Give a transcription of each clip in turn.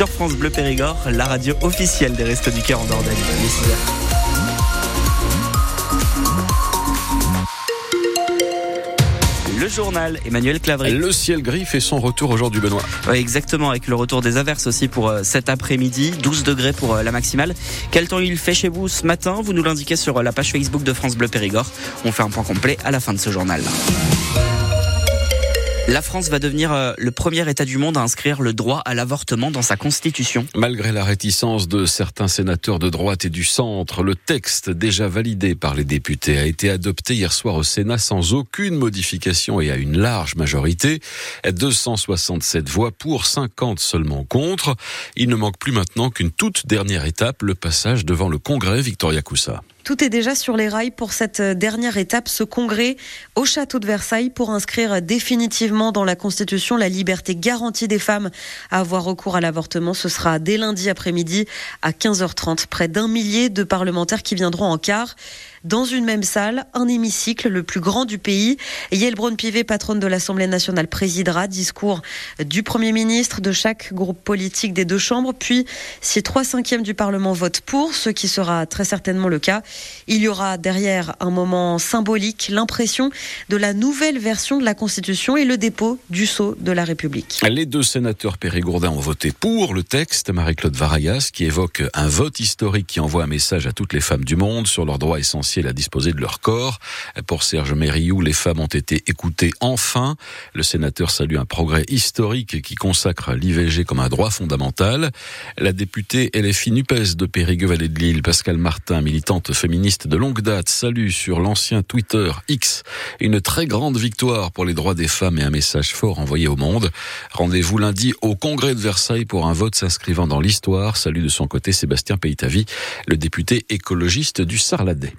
sur France Bleu Périgord, la radio officielle des Restos du Cœur en Dordogne. Le journal, Emmanuel Clavry. Le ciel gris fait son retour aujourd'hui, Benoît. Oui, exactement, avec le retour des averses aussi pour euh, cet après-midi. 12 degrés pour euh, la maximale. Quel temps il fait chez vous ce matin? Vous nous l'indiquez sur euh, la page Facebook de France Bleu Périgord. On fait un point complet à la fin de ce journal. La France va devenir euh, le premier État du monde à inscrire le droit à l'avortement dans sa constitution. Malgré la réticence de certains sénateurs de droite et du centre, le texte déjà validé par les députés a été adopté hier soir au Sénat sans aucune modification et à une large majorité. 267 voix pour, 50 seulement contre. Il ne manque plus maintenant qu'une toute dernière étape, le passage devant le Congrès Victoria Coussa. Tout est déjà sur les rails pour cette dernière étape, ce congrès au château de Versailles pour inscrire définitivement dans la Constitution la liberté garantie des femmes à avoir recours à l'avortement. Ce sera dès lundi après-midi à 15h30. Près d'un millier de parlementaires qui viendront en quart dans une même salle, un hémicycle le plus grand du pays. Yael Braun-Pivet, patronne de l'Assemblée nationale, présidera. Discours du Premier ministre, de chaque groupe politique des deux chambres. Puis, si trois cinquièmes du Parlement votent pour, ce qui sera très certainement le cas, il y aura derrière un moment symbolique, l'impression de la nouvelle version de la Constitution et le dépôt du sceau de la République. Les deux sénateurs périgourdins ont voté pour le texte. Marie-Claude Varayas, qui évoque un vote historique qui envoie un message à toutes les femmes du monde sur leurs droits essentiels à de leur corps. Pour Serge les femmes ont été écoutées enfin. Le sénateur salue un progrès historique qui consacre l'IVG comme un droit fondamental. La députée LFI NUPES de Périgueux-Vallée de Lille, Pascal Martin, militante féministe de longue date, salue sur l'ancien Twitter X une très grande victoire pour les droits des femmes et un message fort envoyé au monde. Rendez-vous lundi au Congrès de Versailles pour un vote s'inscrivant dans l'histoire. Salut de son côté Sébastien Peytavi, le député écologiste du Sarladais.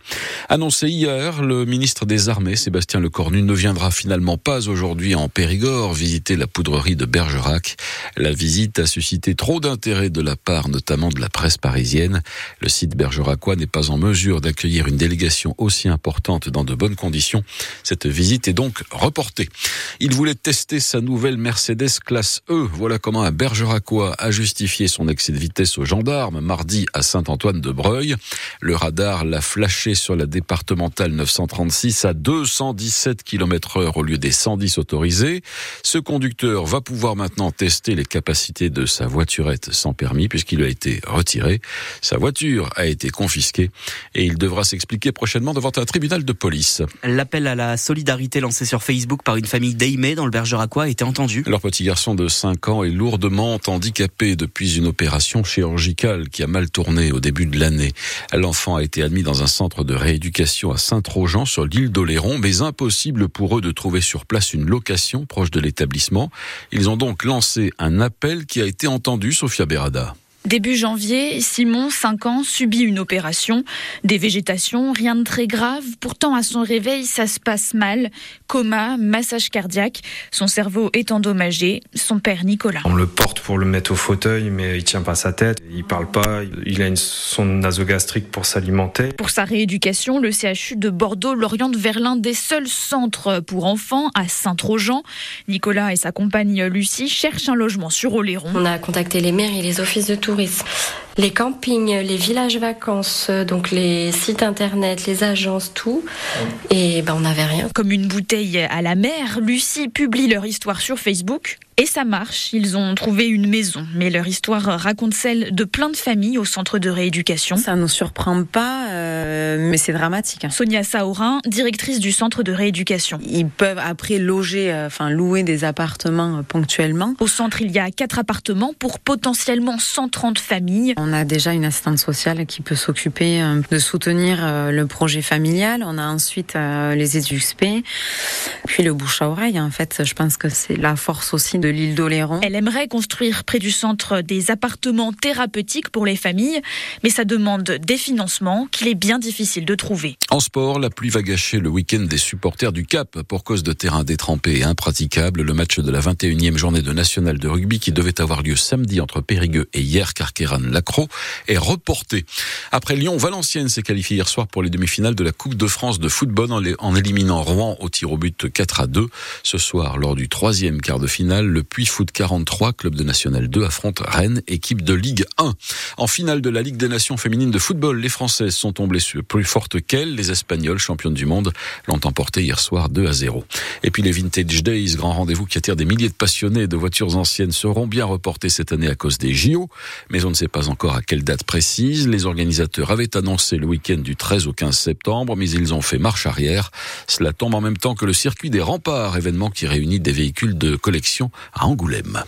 Annoncé hier, le ministre des Armées, Sébastien Lecornu, ne viendra finalement pas aujourd'hui en Périgord visiter la poudrerie de Bergerac. La visite a suscité trop d'intérêt de la part notamment de la presse parisienne. Le site bergeracois n'est pas en mesure d'accueillir une délégation aussi importante dans de bonnes conditions. Cette visite est donc reportée. Il voulait tester sa nouvelle Mercedes classe E. Voilà comment un bergeracois a justifié son excès de vitesse aux gendarmes mardi à Saint-Antoine-de-Breuil. Le radar l'a flashé sur la départementale 936 à 217 km heure au lieu des 110 autorisés. Ce conducteur va pouvoir maintenant tester les capacités de sa voiturette sans permis puisqu'il a été retiré. Sa voiture a été confisquée et il devra s'expliquer prochainement devant un tribunal de police. L'appel à la solidarité lancé sur Facebook par une famille d'Aimé dans le Bergeracois a été entendu. Leur petit garçon de 5 ans est lourdement handicapé depuis une opération chirurgicale qui a mal tourné au début de l'année. L'enfant a été admis dans un centre de rééducation éducation à Saint-Trojan sur l'île d'Oléron, mais impossible pour eux de trouver sur place une location proche de l'établissement. Ils ont donc lancé un appel qui a été entendu, Sophia Berada. Début janvier, Simon, 5 ans, subit une opération. Des végétations, rien de très grave. Pourtant, à son réveil, ça se passe mal. Coma, massage cardiaque. Son cerveau est endommagé. Son père, Nicolas. On le porte pour le mettre au fauteuil, mais il tient pas sa tête. Il parle pas. Il a une sonde nasogastrique pour s'alimenter. Pour sa rééducation, le CHU de Bordeaux l'oriente vers l'un des seuls centres pour enfants à Saint-Trojan. Nicolas et sa compagne Lucie cherchent un logement sur Oléron. On a contacté les maires et les offices de tout les campings, les villages vacances, donc les sites internet, les agences, tout. Et ben on n'avait rien. Comme une bouteille à la mer, Lucie publie leur histoire sur Facebook. Et ça marche, ils ont trouvé une maison, mais leur histoire raconte celle de plein de familles au centre de rééducation. Ça ne nous surprend pas, euh, mais c'est dramatique. Hein. Sonia Saorin, directrice du centre de rééducation. Ils peuvent après loger, euh, enfin louer des appartements euh, ponctuellement. Au centre, il y a quatre appartements pour potentiellement 130 familles. On a déjà une assistante sociale qui peut s'occuper de soutenir le projet familial. On a ensuite les EduxP, puis le bouche à oreille. En fait, je pense que c'est la force aussi de l'île d'Oléron. Elle aimerait construire près du centre des appartements thérapeutiques pour les familles, mais ça demande des financements qu'il est bien difficile de trouver. En sport, la pluie va gâcher le week-end des supporters du Cap pour cause de terrain détrempé et impraticable. Le match de la 21e journée de National de rugby qui devait avoir lieu samedi entre Périgueux et hier Carqueran-Lacro est reporté. Après Lyon, Valenciennes s'est qualifié hier soir pour les demi-finales de la Coupe de France de football en éliminant Rouen au tir au but 4 à 2. Ce soir, lors du troisième quart de finale, le Puy Foot 43, club de National 2, affronte Rennes, équipe de Ligue 1. En finale de la Ligue des Nations féminines de football, les Françaises sont tombées plus fortes qu'elles. Les Espagnols, championnes du monde, l'ont emporté hier soir 2 à 0. Et puis les Vintage Days, grand rendez-vous qui attire des milliers de passionnés de voitures anciennes, seront bien reportés cette année à cause des JO. Mais on ne sait pas encore à quelle date précise. Les organisateurs avaient annoncé le week-end du 13 au 15 septembre, mais ils ont fait marche arrière. Cela tombe en même temps que le circuit des remparts, événement qui réunit des véhicules de collection à Angoulême.